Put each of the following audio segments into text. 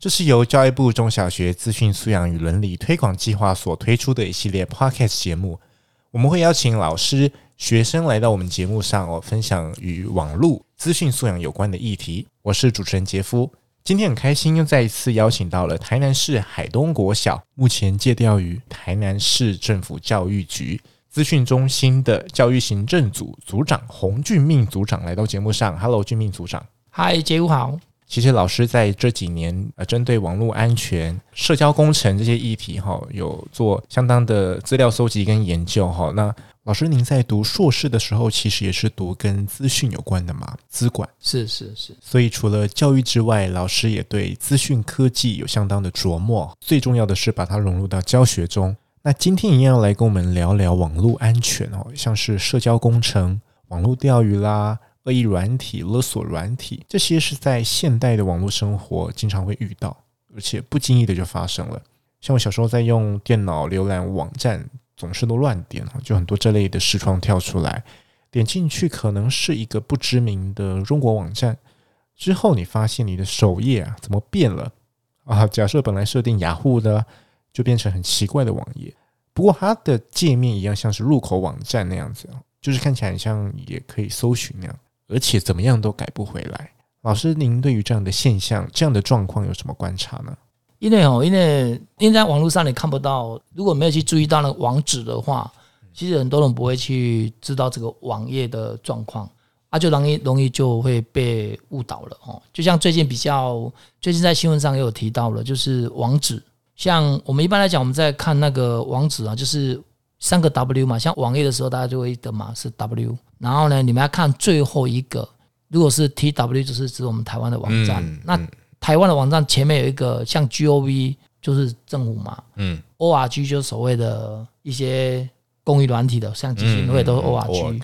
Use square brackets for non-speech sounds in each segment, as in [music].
这是由教育部中小学资讯素养与伦理推广计划所推出的一系列 Podcast 节目。我们会邀请老师、学生来到我们节目上哦，分享与网络资讯素养有关的议题。我是主持人杰夫，今天很开心又再一次邀请到了台南市海东国小，目前借调于台南市政府教育局资讯中心的教育行政组组长洪俊命组长来到节目上。Hello，俊命组长。嗨，杰夫好。其实老师在这几年呃，针对网络安全、社交工程这些议题哈，有做相当的资料搜集跟研究哈。那老师您在读硕士的时候，其实也是读跟资讯有关的嘛？资管是是是。所以除了教育之外，老师也对资讯科技有相当的琢磨。最重要的是把它融入到教学中。那今天一样要来跟我们聊聊网络安全哦，像是社交工程、网络钓鱼啦。恶意软体、勒索软体，这些是在现代的网络生活经常会遇到，而且不经意的就发生了。像我小时候在用电脑浏览网站，总是都乱点，就很多这类的视窗跳出来，点进去可能是一个不知名的中国网站，之后你发现你的首页啊怎么变了啊？假设本来设定雅虎的，就变成很奇怪的网页，不过它的界面一样像是入口网站那样子，就是看起来很像也可以搜寻那样。而且怎么样都改不回来。老师，您对于这样的现象、这样的状况有什么观察呢？因为哦，因为因为在网络上你看不到，如果没有去注意到那个网址的话，其实很多人不会去知道这个网页的状况，啊，就容易容易就会被误导了哦。就像最近比较，最近在新闻上也有提到了，就是网址，像我们一般来讲，我们在看那个网址啊，就是三个 W 嘛，像网页的时候，大家就会的嘛是 W。然后呢，你们要看最后一个，如果是 T W，就是指我们台湾的网站。那台湾的网站前面有一个像 G O V，就是政府嘛。嗯。O R G 就是所谓的一些公益软体的，像基金会都是 O R G。嗯嗯嗯、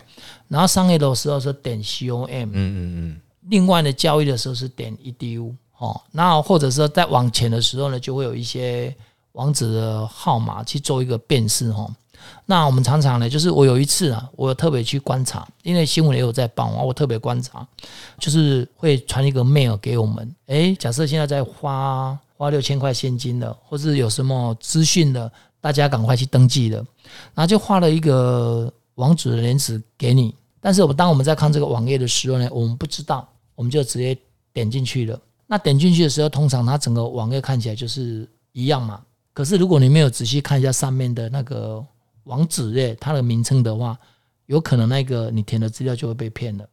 然后商业的时候是点 C O M。嗯嗯嗯。另外呢，交易的时候是点 E D U。哦。然后或者说在往前的时候呢，就会有一些网址的号码去做一个辨识。哈。那我们常常呢，就是我有一次啊，我特别去观察，因为新闻也有在报啊，我特别观察，就是会传一个 mail 给我们，诶，假设现在在花花六千块现金的，或是有什么资讯的，大家赶快去登记的，然后就画了一个网址的连址给你，但是我们当我们在看这个网页的时候呢，我们不知道，我们就直接点进去了。那点进去的时候，通常它整个网页看起来就是一样嘛，可是如果你没有仔细看一下上面的那个。网址诶它的名称的话，有可能那个你填的资料就会被骗了。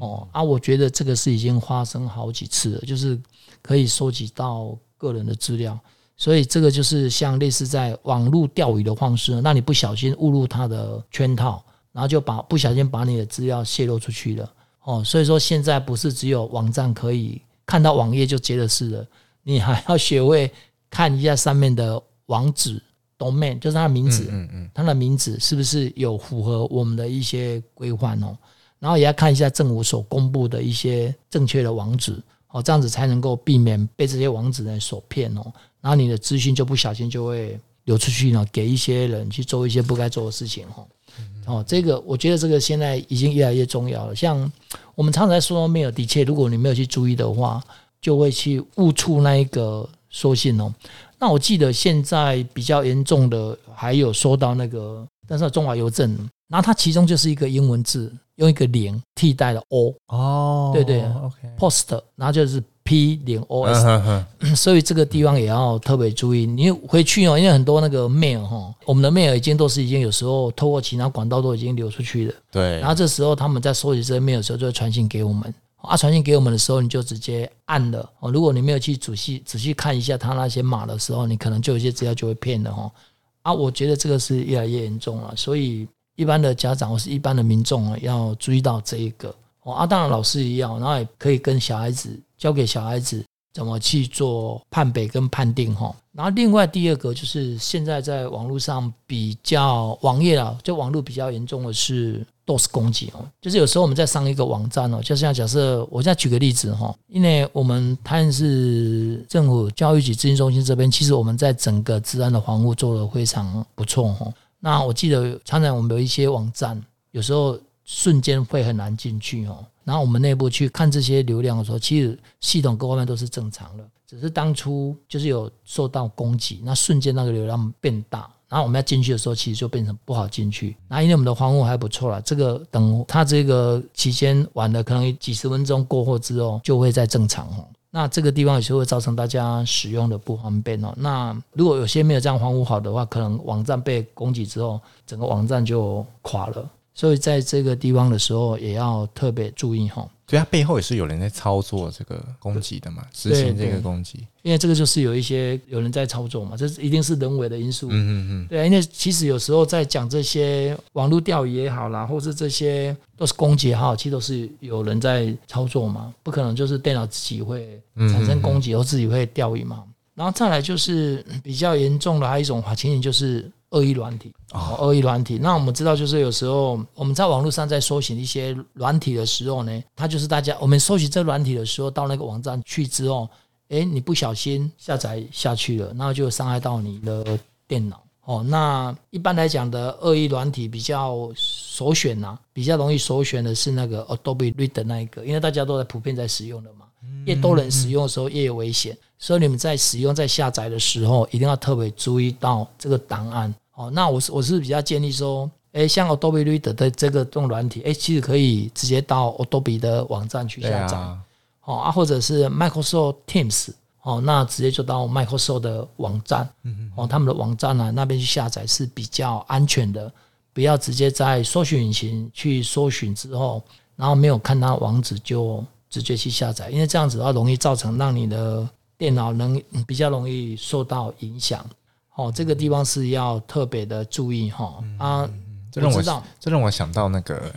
哦啊，我觉得这个是已经发生好几次了，就是可以收集到个人的资料，所以这个就是像类似在网络钓鱼的方式，那你不小心误入他的圈套，然后就把不小心把你的资料泄露出去了。哦，所以说现在不是只有网站可以看到网页就接的事了，你还要学会看一下上面的网址。Domain 就是它的名字，嗯嗯，它的名字是不是有符合我们的一些规范哦？然后也要看一下政府所公布的一些正确的网址哦，这样子才能够避免被这些网址呢所骗哦。然后你的资讯就不小心就会流出去呢，给一些人去做一些不该做的事情哦。哦，这个我觉得这个现在已经越来越重要了。像我们常常在说没有，的确，如果你没有去注意的话，就会去误触那一个说信哦。那我记得现在比较严重的还有说到那个，但是中华邮政，然后它其中就是一个英文字，用一个零替代了 O 哦，对对，OK，Post，然后就是 P 零 O S，所以这个地方也要特别注意。你回去哦，因为很多那个 mail 哈，我们的 mail 已经都是已经有时候透过其他管道都已经流出去了，对。然后这时候他们在收集这些 mail 的时候，就会传信给我们。啊，传信给我们的时候，你就直接按了哦。如果你没有去仔细仔细看一下他那些码的时候，你可能就有些资料就会骗了哈。啊，我觉得这个是越来越严重了，所以一般的家长或是一般的民众啊，要注意到这一个哦。啊，当然老师也要，然后也可以跟小孩子教给小孩子怎么去做判别跟判定哈。然后另外第二个就是现在在网络上比较网页啊，就网络比较严重的是 DOS 攻击哦，就是有时候我们在上一个网站哦，就像假设我现在举个例子哈，因为我们台南市政府教育局资讯中心这边，其实我们在整个治安的防护做得非常不错哈。那我记得常常我们有一些网站，有时候瞬间会很难进去哦。然后我们内部去看这些流量的时候，其实系统各方面都是正常的，只是当初就是有受到攻击，那瞬间那个流量变大，然后我们要进去的时候，其实就变成不好进去。那因为我们的防护还不错了，这个等它这个期间晚了可能几十分钟过后之后，就会再正常哦。那这个地方有时候会造成大家使用的不方便哦。那如果有些没有这样防护好的话，可能网站被攻击之后，整个网站就垮了。所以在这个地方的时候，也要特别注意哈。所以它背后也是有人在操作这个攻击的嘛，执行这个攻击。因为这个就是有一些有人在操作嘛，这是一定是人为的因素。嗯嗯嗯。对啊，因为其实有时候在讲这些网络钓鱼也好啦，或是这些都是攻击也好，其实都是有人在操作嘛，不可能就是电脑自己会产生攻击，或自己会钓鱼嘛。然后再来就是比较严重的还有一种情形就是。恶意软体哦，恶意软体。那我们知道，就是有时候我们在网络上在搜寻一些软体的时候呢，它就是大家我们搜寻这软体的时候，到那个网站去之后，诶，你不小心下载下去了，那就伤害到你的电脑哦。那一般来讲的恶意软体比较首选呐，比较容易首选的是那个 Adobe Reader 那一个，因为大家都在普遍在使用的嘛，越多人使用的时候越有危险。所以你们在使用、在下载的时候，一定要特别注意到这个档案。哦，那我是我是比较建议说，诶，像 Adobe Reader 的这个这种软体，诶，其实可以直接到 Adobe 的网站去下载。哦啊，或者是 Microsoft Teams，哦，那直接就到 Microsoft 的网站，哦，他们的网站啊那边去下载是比较安全的。不要直接在搜寻引擎去搜寻之后，然后没有看到网址就直接去下载，因为这样子的话容易造成让你的电脑能比较容易受到影响，哦，这个地方是要特别的注意哈。啊。这让我这让我想到那个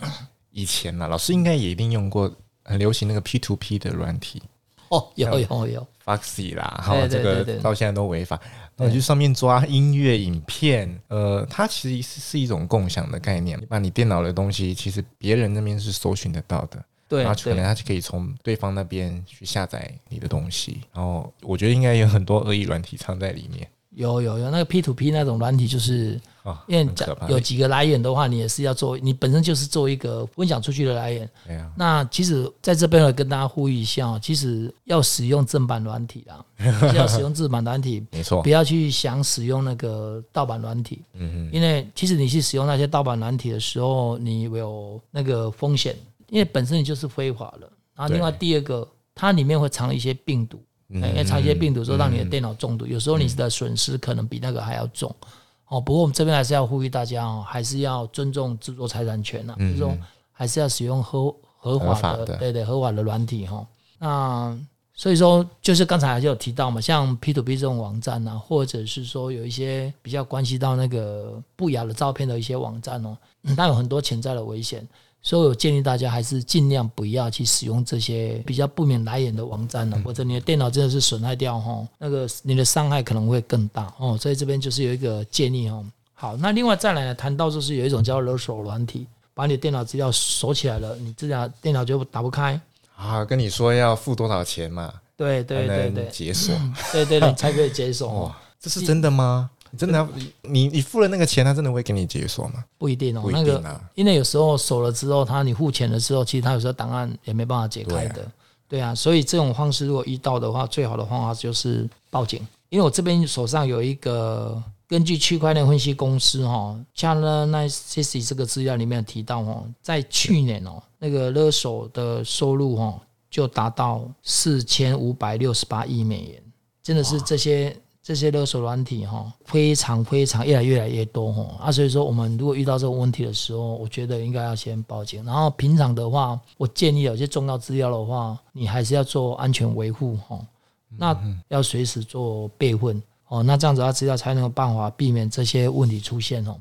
以前呢，[coughs] 老师应该也一定用过很流行那个 P to P 的软体。哦，有有有。Foxy 啦，哈，这个到现在都违法。那你去上面抓音乐、影片，呃，它其实是是一种共享的概念，你把你电脑的东西，其实别人那边是搜寻得到的。对，然后可能他就可以从对方那边去下载你的东西，然后我觉得应该有很多恶意软体藏在里面。有有有，那个 P to P 那种软体，就是因为有几个来源的话，你也是要做，你本身就是做一个分享出去的来源。对啊。那其实在这边我跟大家呼吁一下，其实要使用正版软体啦，[laughs] 要使用正版软体，没错，不要去想使用那个盗版软体。嗯嗯。因为其实你去使用那些盗版软体的时候，你有那个风险。因为本身你就是非法了，然后另外第二个，它里面会藏一些病毒，因为藏一些病毒之后让你的电脑中毒，有时候你的损失可能比那个还要重。哦，不过我们这边还是要呼吁大家哦，还是要尊重著作财产权呐，就是说还是要使用合合法的，对对，合法的软体哈。那所以说，就是刚才还是有提到嘛，像 P to P 这种网站啊，或者是说有一些比较关系到那个不雅的照片的一些网站哦，它有很多潜在的危险。所以我建议大家还是尽量不要去使用这些比较不明来源的网站了，或者你的电脑真的是损害掉哈，那个你的伤害可能会更大哦。所以这边就是有一个建议哦。好，那另外再来呢，谈到就是有一种叫勒索软体，把你的电脑资料锁起来了，你这家电脑就打不开啊。跟你说要付多少钱嘛？对对对对，解锁，对对对，[laughs] 才可以解锁。哇，这是真的吗？真的要你你付了那个钱，他真的会给你解锁吗？不一定哦，那个因为有时候锁了之后，他你付钱了之后，其实他有时候档案也没办法解开的。对啊，所以这种方式如果遇到的话，最好的方法就是报警。因为我这边手上有一个根据区块链分析公司哈，Chainalysis 这个资料里面提到哦，在去年哦，那个勒索的收入哈就达到四千五百六十八亿美元，真的是这些。这些勒索软体哈，非常非常越来越来越多哈啊，所以说我们如果遇到这个问题的时候，我觉得应该要先报警。然后平常的话，我建议有些重要资料的话，你还是要做安全维护哈。那要随时做备份哦，那这样子他资料才能有办法避免这些问题出现哦。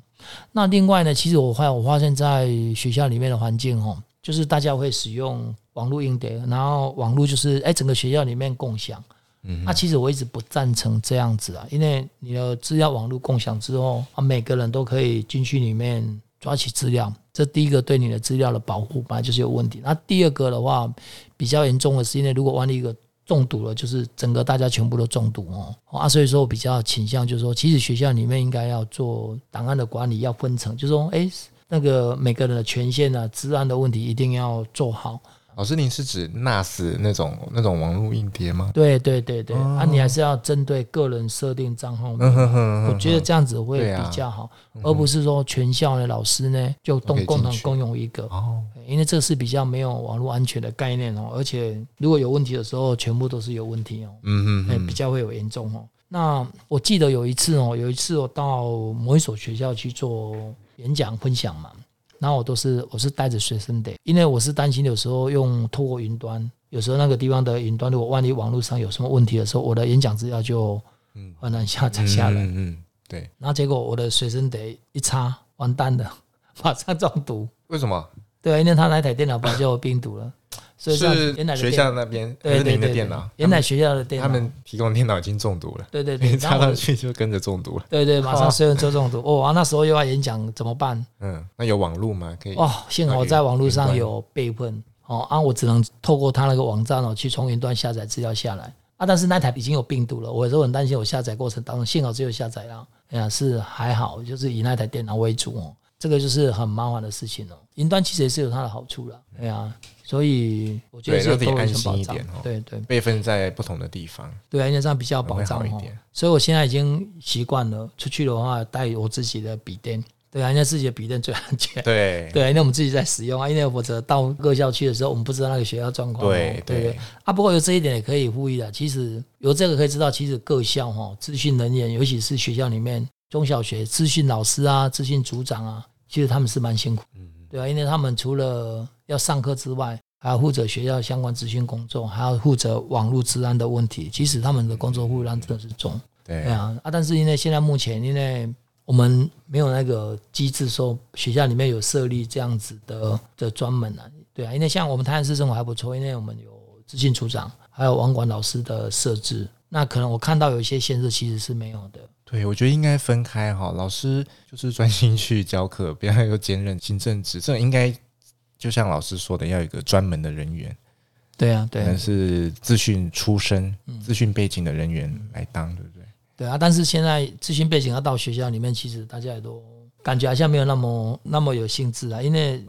那另外呢，其实我发我发现在学校里面的环境哈，就是大家会使用网络硬碟，然后网络就是哎整个学校里面共享。嗯，那、啊、其实我一直不赞成这样子啊，因为你的资料网络共享之后啊，每个人都可以进去里面抓取资料，这第一个对你的资料的保护本来就是有问题。那第二个的话，比较严重的是，因为如果万一一个中毒了，就是整个大家全部都中毒哦啊，所以说我比较倾向就是说，其实学校里面应该要做档案的管理，要分层，就是说，哎，那个每个人的权限啊、治安的问题一定要做好。老师，您是指 NAS 那种那种网络硬碟吗？对对对对，哦、啊，你还是要针对个人设定账号。我觉得这样子会比较好，啊、而不是说全校的老师呢就都共同共用一个。哦，因为这是比较没有网络安全的概念哦，而且如果有问题的时候，全部都是有问题哦。嗯嗯，比较会有严重哦。那我记得有一次哦，有一次我到某一所学校去做演讲分享嘛。然后我都是我是带着随身的，因为我是担心有时候用透过云端，有时候那个地方的云端如果万一网络上有什么问题的时候，我的演讲资料就很难下载下来。嗯嗯，对。然后结果我的随身碟一插，完蛋了，马上中毒。为什么？对，因为他那台电脑本来就有病毒了。所以是学校那边，对您的电脑，原来学校的电脑，他们提供电脑已经中毒了，对对对，[laughs] 插上去就跟着中毒了，对对，马上所有人就中毒。[laughs] 哦，那时候又要演讲怎么办？嗯，那有网络吗？可以哦，幸好在网络上有备份哦，啊，我只能透过他那个网站哦，去从云端下载资料下来啊。但是那台已经有病毒了，我都很担心，我下载过程当中幸好只有下载了，哎呀，是还好，就是以那台电脑为主哦。这个就是很麻烦的事情哦。云端其实也是有它的好处了，对啊。所以我觉得这个安心一点哦。对对，备份在不同的地方，对啊，因为这样比较保障一点。所以我现在已经习惯了，出去的话带我自己的笔电，对啊，因为自己的笔电最安全。对 [laughs] 对，因为我们自己在使用啊，因为否则到各校去的时候，我们不知道那个学校状况。对对对啊，不过有这一点也可以呼吁的。其实有这个可以知道，其实各校哈，资讯人员，尤其是学校里面中小学资讯老师啊、资讯组长啊，其实他们是蛮辛苦。对啊，因为他们除了要上课之外，还要负责学校相关资讯工作，还要负责网络治安的问题。其实他们的工作负担真的是重。对啊，啊，但是因为现在目前，因为我们没有那个机制，说学校里面有设立这样子的的专门啊。对啊，因为像我们台南市政府还不错，因为我们有资讯组长，还有网管老师的设置。那可能我看到有一些县市其实是没有的。对，我觉得应该分开哈。老师就是专心去教课，不要又兼任行政职。这应该就像老师说的，要有一个专门的人员。对啊，对，可能是资讯出身、资讯背景的人员来当，对不对？对啊，但是现在资讯背景要到学校里面，其实大家也都感觉好像没有那么那么有兴致啊。因为，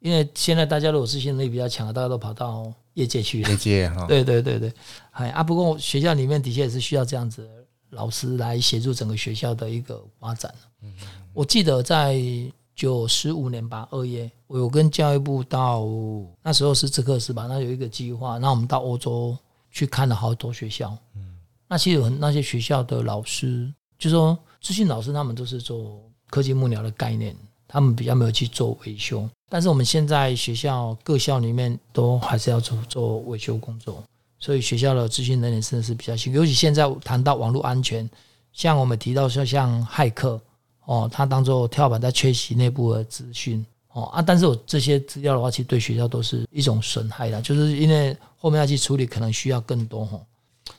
因为现在大家如果资讯能力比较强，大家都跑到业界去。业界哈，对对对对，哎啊，不过学校里面的确也是需要这样子的。老师来协助整个学校的一个发展。我记得在九十五年吧，二月，我有跟教育部到那时候是资科司吧，那有一个计划，那我们到欧洲去看了好多学校。嗯那其实那些学校的老师，就说资讯老师他们都是做科技幕僚的概念，他们比较没有去做维修。但是我们现在学校各校里面都还是要做做维修工作。所以学校的资讯人员真的是比较辛苦，尤其现在谈到网络安全，像我们提到说像骇客哦，他当做跳板在缺席内部的资讯哦啊，但是我这些资料的话，其实对学校都是一种损害的，就是因为后面要去处理，可能需要更多哈，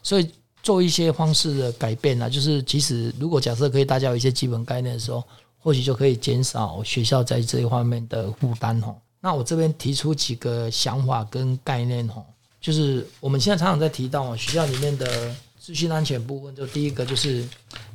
所以做一些方式的改变呢，就是其实如果假设可以大家有一些基本概念的时候，或许就可以减少学校在这一方面的负担哈。那我这边提出几个想法跟概念哈。就是我们现在常常在提到学校里面的资讯安全部分，就第一个就是，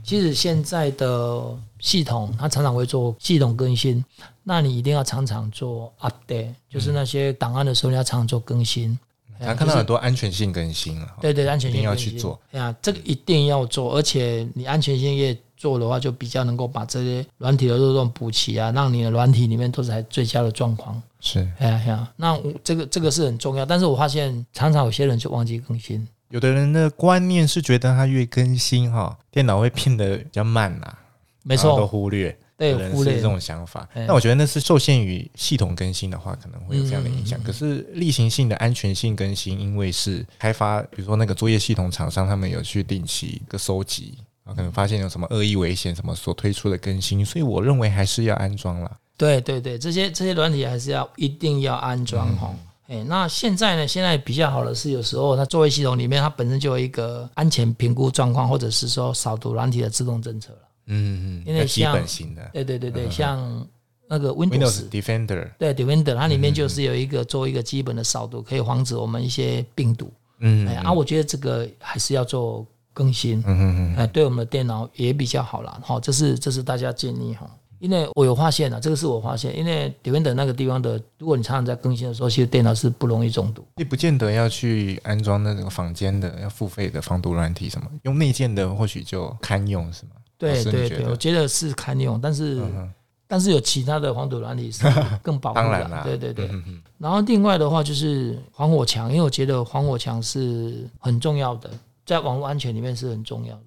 其实现在的系统它常常会做系统更新，那你一定要常常做 update，就是那些档案的时候你要常常做更新。还看到很多安全性更新了，对对，安全性一定要去做。哎呀，这个一定要做，而且你安全性越做的话，就比较能够把这些软体的漏洞补齐啊，让你的软体里面都是在最佳的状况。是，哎呀呀，那这个这个是很重要，但是我发现常常有些人就忘记更新。有的人的观念是觉得他越更新哈，电脑会变得比较慢呐、啊，没错，都忽略。对，忽略这种想法。那我觉得那是受限于系统更新的话，可能会有这样的影响。可是例行性的安全性更新，因为是开发，比如说那个作业系统厂商，他们有去定期一个收集，啊，可能发现有什么恶意危险，什么所推出的更新，所以我认为还是要安装了。对对对，这些这些软体还是要一定要安装哈。哎，那现在呢？现在比较好的是，有时候它作业系统里面它本身就有一个安全评估状况，或者是说扫毒软体的自动侦测了。嗯嗯，因为像基本型的，对对对对，嗯、像那个 Windows, Windows Defender，对 Defender，它里面就是有一个做一个基本的扫毒，可以防止我们一些病毒。嗯，哎啊，我觉得这个还是要做更新。嗯嗯嗯，哎，对我们的电脑也比较好啦。好，这是这是大家建议哈。因为我有发现啊，这个是我发现，因为 Defender 那个地方的，如果你常常在更新的时候，其实电脑是不容易中毒。你不见得要去安装那个房间的要付费的防毒软体什么，用内建的或许就堪用，是吗？对对对，我觉得是堪用，但是、嗯、但是有其他的防毒软体是 [laughs] 更保护的。当然啦，对对对。嗯、哼然后另外的话就是防火墙，因为我觉得防火墙是很重要的，在网络安全里面是很重要的。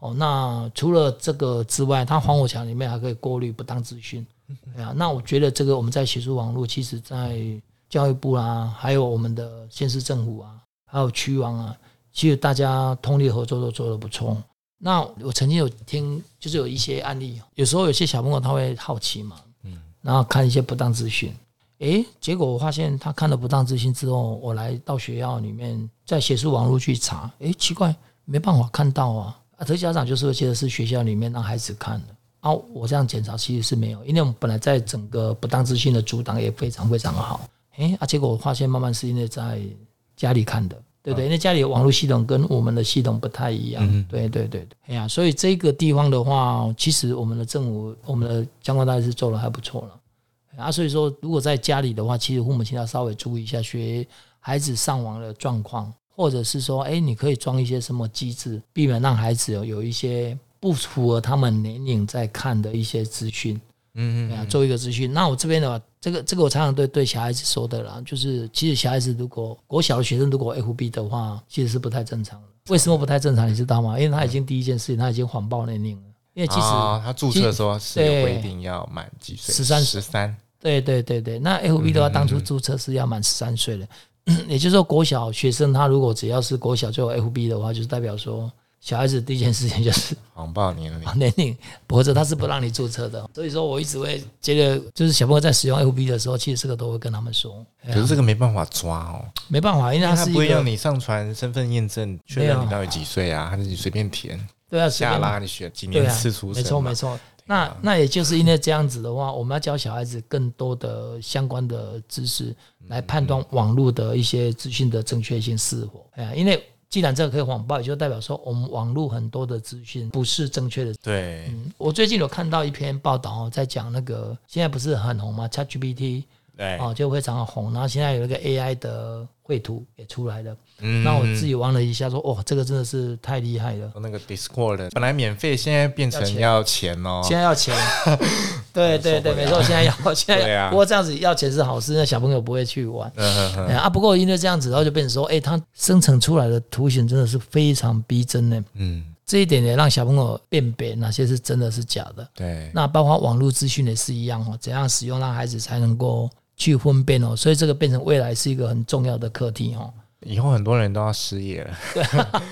哦，那除了这个之外，它防火墙里面还可以过滤不当资讯。[laughs] 对啊，那我觉得这个我们在协助网络，其实在教育部啊，还有我们的县市政府啊，还有区网啊，其实大家通力合作都做得不错。那我曾经有听，就是有一些案例，有时候有些小朋友他会好奇嘛，嗯，然后看一些不当资讯，诶，结果我发现他看了不当资讯之后，我来到学校里面，在学术网络去查，诶，奇怪，没办法看到啊。啊，这家长就是会觉得是学校里面让孩子看的啊。我这样检查其实是没有，因为我们本来在整个不当资讯的阻挡也非常非常的好。哎，啊，结果我发现慢慢是因为在家里看的，对不对？因为家里的网络系统跟我们的系统不太一样。对对对对。哎呀，所以这个地方的话，其实我们的政府、我们的相关单位是做的还不错了。啊，所以说如果在家里的话，其实父母亲要稍微注意一下学孩子上网的状况。或者是说，哎，你可以装一些什么机制，避免让孩子有有一些不符合他们年龄在看的一些资讯，嗯嗯，做一个资讯。那我这边的话，这个这个我常常对对小孩子说的啦，就是其实小孩子如果国小的学生如果 FB 的话，其实是不太正常的。为什么不太正常？你知道吗？因为他已经第一件事情，他已经谎报年龄了。因为其实、哦、他注册的时候是有规定要满几岁，十三十三。对对对对，那 FB 的话，当初注册是要满十三岁的。[coughs] 也就是说，国小学生他如果只要是国小就有 FB 的话，就是代表说小孩子第一件事情就是谎报年龄，年龄，或者他是不让你注册的。所以说我一直会觉得，就是小朋友在使用 FB 的时候，其实这个都会跟他们说。可是这个没办法抓哦，没办法，因为他是不会让你上传身份验证，确认你到底几岁啊，还是你随便填？对啊，下拉你选几年次出生？没错没错。那那也就是因为这样子的话，我们要教小孩子更多的相关的知识，来判断网络的一些资讯的正确性是否。哎呀，因为既然这个可以谎报，也就代表说我们网络很多的资讯不是正确的。对，嗯，我最近有看到一篇报道哦，在讲那个现在不是很红吗？ChatGPT，对，哦，就非常的红。然后现在有一个 AI 的。绘图也出来了，嗯，那我自己玩了一下，说，哦，这个真的是太厉害了。那个 Discord 本来免费，现在变成要钱哦，现在要钱。[laughs] 对对对，没错，现在要，[laughs] 现在不过这样子要钱是好事，那小朋友不会去玩。嗯啊，不过因为这样子，然后就变成说，哎，它生成出来的图形真的是非常逼真的。嗯，这一点也让小朋友辨别哪些是真的是假的。对，那包括网络资讯也是一样哦，怎样使用让孩子才能够。去分辨哦，所以这个变成未来是一个很重要的课题哦。以后很多人都要失业了，对，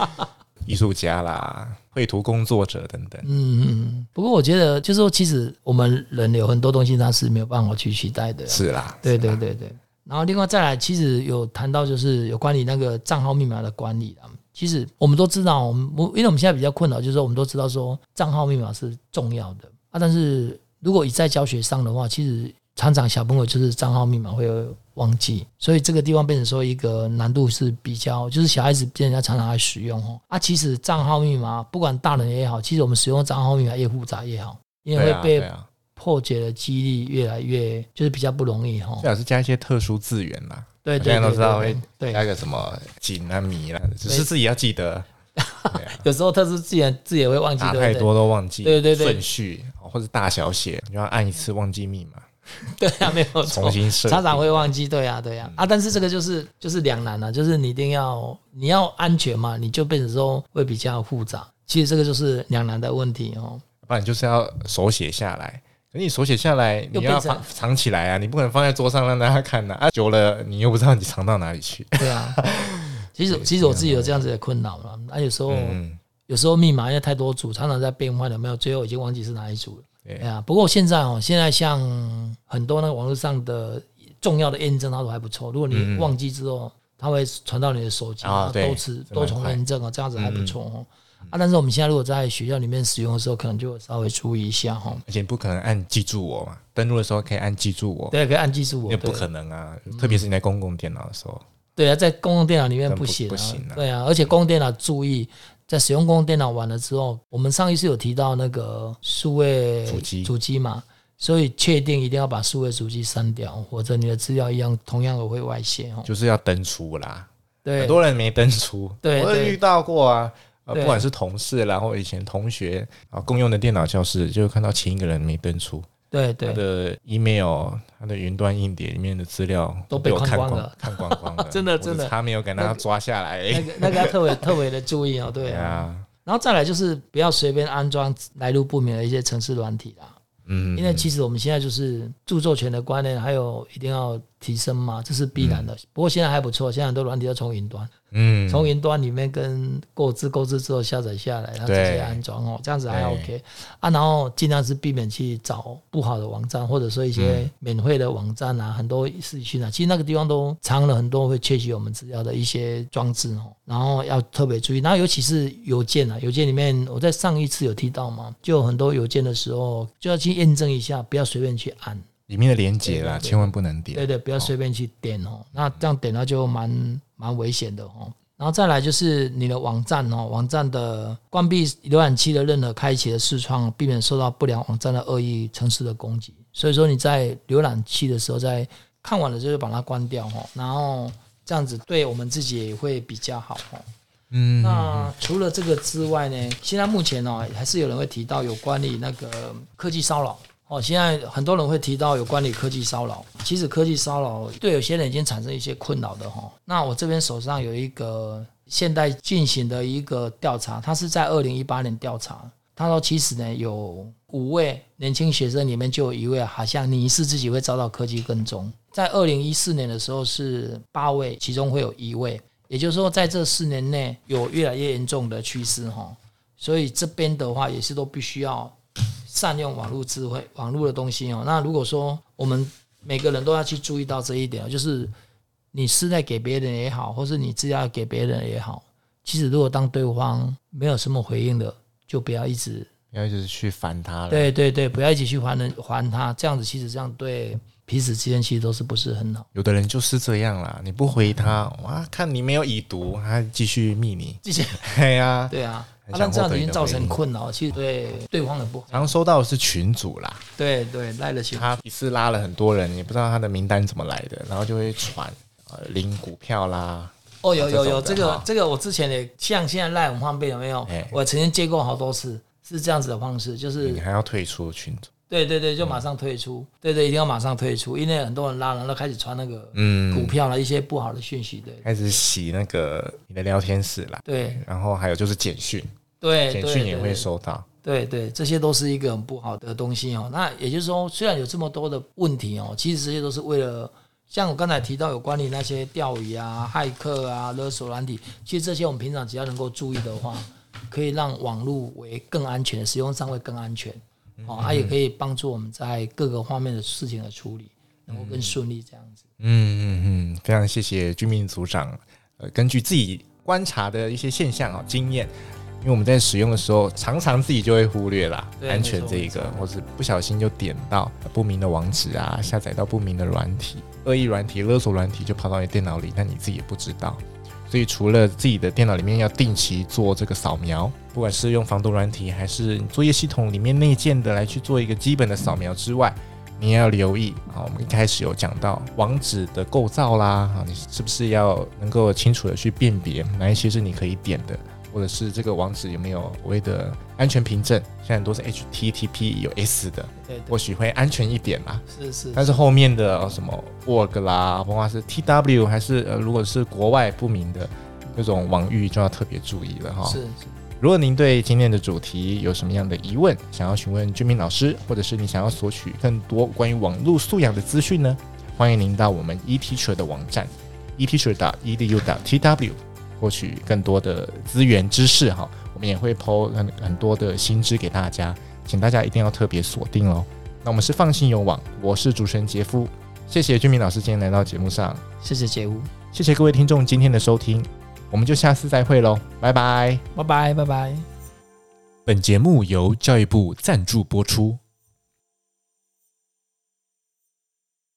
[laughs] 艺术家啦、绘图工作者等等。嗯嗯。不过我觉得，就是说，其实我们人有很多东西，它是没有办法去取代的。是啦，对对对对。然后另外再来，其实有谈到就是有关于那个账号密码的管理啦。其实我们都知道，我们因为我们现在比较困扰，就是说我们都知道说账号密码是重要的啊。但是如果以在教学上的话，其实。常常小朋友就是账号密码会有忘记，所以这个地方变成说一个难度是比较，就是小孩子变成常常来使用哦。啊，其实账号密码不管大人也好，其实我们使用账号密码越复杂越好，因为会被破解的几率越来越就是比较不容易哈。最好是加一些特殊字源啦，对，大家都知道会加个什么锦啊米啦，只是自己要记得。[laughs] 有时候特殊字元字也会忘记，太多都忘记。对对对，顺序或者大小写，你就要按一次忘记密码。[laughs] 对啊，没有错，常常会忘记。对啊，对啊，啊！但是这个就是就是两难了，就是你一定要你要安全嘛，你就变成说会比较复杂。其实这个就是两难的问题哦。不然就是要手写下来，可你手写下来你要藏藏起来啊，你不可能放在桌上让大家看的啊。久了你又不知道你藏到哪里去。对啊，[laughs] 其实其实我自己有这样子的困扰了。啊，有时候有时候密码因为太多组，常常在变换，有没有？最后已经忘记是哪一组了。对呀，不过现在哦，现在像很多那个网络上的重要的验证，它都还不错。如果你忘记之后，它会传到你的手机，然后多次多重验证啊，这样子还不错哦。啊，但是我们现在如果在学校里面使用的时候，可能就稍微注意一下哈。而且不可能按记住我嘛，登录的时候可以按记住我，对，可以按记住我，也不可能啊，特别是你在公共电脑的时候。对啊，在公共电脑里面不行，不行啊。对啊，而且公共电脑注意，在使用公共电脑完了之后，我们上一次有提到那个数位主机主机嘛，所以确定一定要把数位主机删掉，或者你的资料一样同样的会外泄哦。就是要登出啦，对，很多人没登出，对，我也遇到过啊。呃，不管是同事，然后以前同学啊，共用的电脑教室，就看到前一个人没登出。对对，他的 email，他的云端硬碟里面的资料都被我看光了，看光光了，真 [laughs] 的真的，他没有给他抓下来，那个那个 [laughs] 要特别特别的注意哦，对啊，然后再来就是不要随便安装来路不明的一些程式软体啦，嗯，因为其实我们现在就是著作权的观念，还有一定要提升嘛，这是必然的。不过现在还不错，现在很多软体都从云端。嗯，从云端里面跟购置购置之后下载下来，然后直接安装哦，这样子还 OK 啊。然后尽量是避免去找不好的网站，或者说一些免费的网站啊，很多是去哪？其实那个地方都藏了很多会窃取我们资料的一些装置哦。然后要特别注意，然后尤其是邮件啊，邮件里面我在上一次有提到嘛，就很多邮件的时候就要去验证一下，不要随便去按里面的连接啦，千万不能点。对对，不要随便去点哦，那这样点了就蛮。蛮危险的哦，然后再来就是你的网站哦，网站的关闭浏览器的任何开启的视窗，避免受到不良网站的恶意程式的攻击。所以说你在浏览器的时候，在看完了之后就把它关掉哦，然后这样子对我们自己也会比较好哦。嗯，那除了这个之外呢，现在目前哦，还是有人会提到有关于那个科技骚扰。哦，现在很多人会提到有关于科技骚扰，其实科技骚扰对有些人已经产生一些困扰的哈。那我这边手上有一个现在进行的一个调查，他是在二零一八年调查，他说其实呢有五位年轻学生里面就有一位好像疑似自己会遭到科技跟踪，在二零一四年的时候是八位，其中会有一位，也就是说在这四年内有越来越严重的趋势哈。所以这边的话也是都必须要。善用网络智慧，网络的东西哦。那如果说我们每个人都要去注意到这一点，就是你是在给别人也好，或是你自己要给别人也好，其实如果当对方没有什么回应的，就不要一直不要一直去烦他了。对对对，不要一起去烦人烦他，这样子其实这样对彼此之间其实都是不是很好。有的人就是这样啦，你不回他，哇，看你没有已读，他继续密你，[laughs] 继续。对 [laughs] 呀，对啊。啊、但这样已经造成困扰，其实对对方的不好。常收到的是群主啦，对对，赖了群。他一次拉了很多人，也不知道他的名单怎么来的，然后就会传呃领股票啦。哦，有有有，这个这个我之前也像现在赖很方便，有没有？欸、我曾经接过好多次，是这样子的方式，就是你还要退出群组。对对对，就马上退出。嗯、对对，一定要马上退出，因为很多人拉了，然后开始传那个嗯股票了一些不好的讯息，对，开始洗那个你的聊天室啦。对，然后还有就是简讯。对，简讯也会收到。对对，这些都是一个很不好的东西哦。那也就是说，虽然有这么多的问题哦，其实这些都是为了，像我刚才提到有关于那些钓鱼啊、骇客啊、勒索软体，其实这些我们平常只要能够注意的话，可以让网络为更安全，使用上会更安全哦。它也可以帮助我们在各个方面的事情的处理能够更顺利，这样子。嗯嗯嗯，非常谢谢居民组长。呃，根据自己观察的一些现象啊、经验。因为我们在使用的时候，常常自己就会忽略啦，安全这一个，或是不小心就点到不明的网址啊，下载到不明的软体、恶意软体、勒索软体就跑到你电脑里，但你自己也不知道。所以除了自己的电脑里面要定期做这个扫描，不管是用防毒软体还是作业系统里面内建的来去做一个基本的扫描之外，你也要留意啊。我们一开始有讲到网址的构造啦，啊，你是不是要能够清楚的去辨别哪一些是你可以点的？或者是这个网址有没有所谓的安全凭证？现在很多是 HTTP 有 S 的，对，或许会安全一点啦。是是。但是后面的什么 org 啦，不管是 TW 还是呃，如果是国外不明的那种网域，就要特别注意了哈。是是。如果您对今天的主题有什么样的疑问，想要询问俊明老师，或者是你想要索取更多关于网络素养的资讯呢？欢迎您到我们 eTeacher 的网站 eTeacher.edu.tw。获取更多的资源知识哈，我们也会 po 很很多的新知给大家，请大家一定要特别锁定哦。那我们是放心有网，我是主持人杰夫，谢谢俊明老师今天来到节目上，谢谢杰夫，谢谢各位听众今天的收听，我们就下次再会喽，拜拜，拜拜，拜拜。本节目由教育部赞助播出。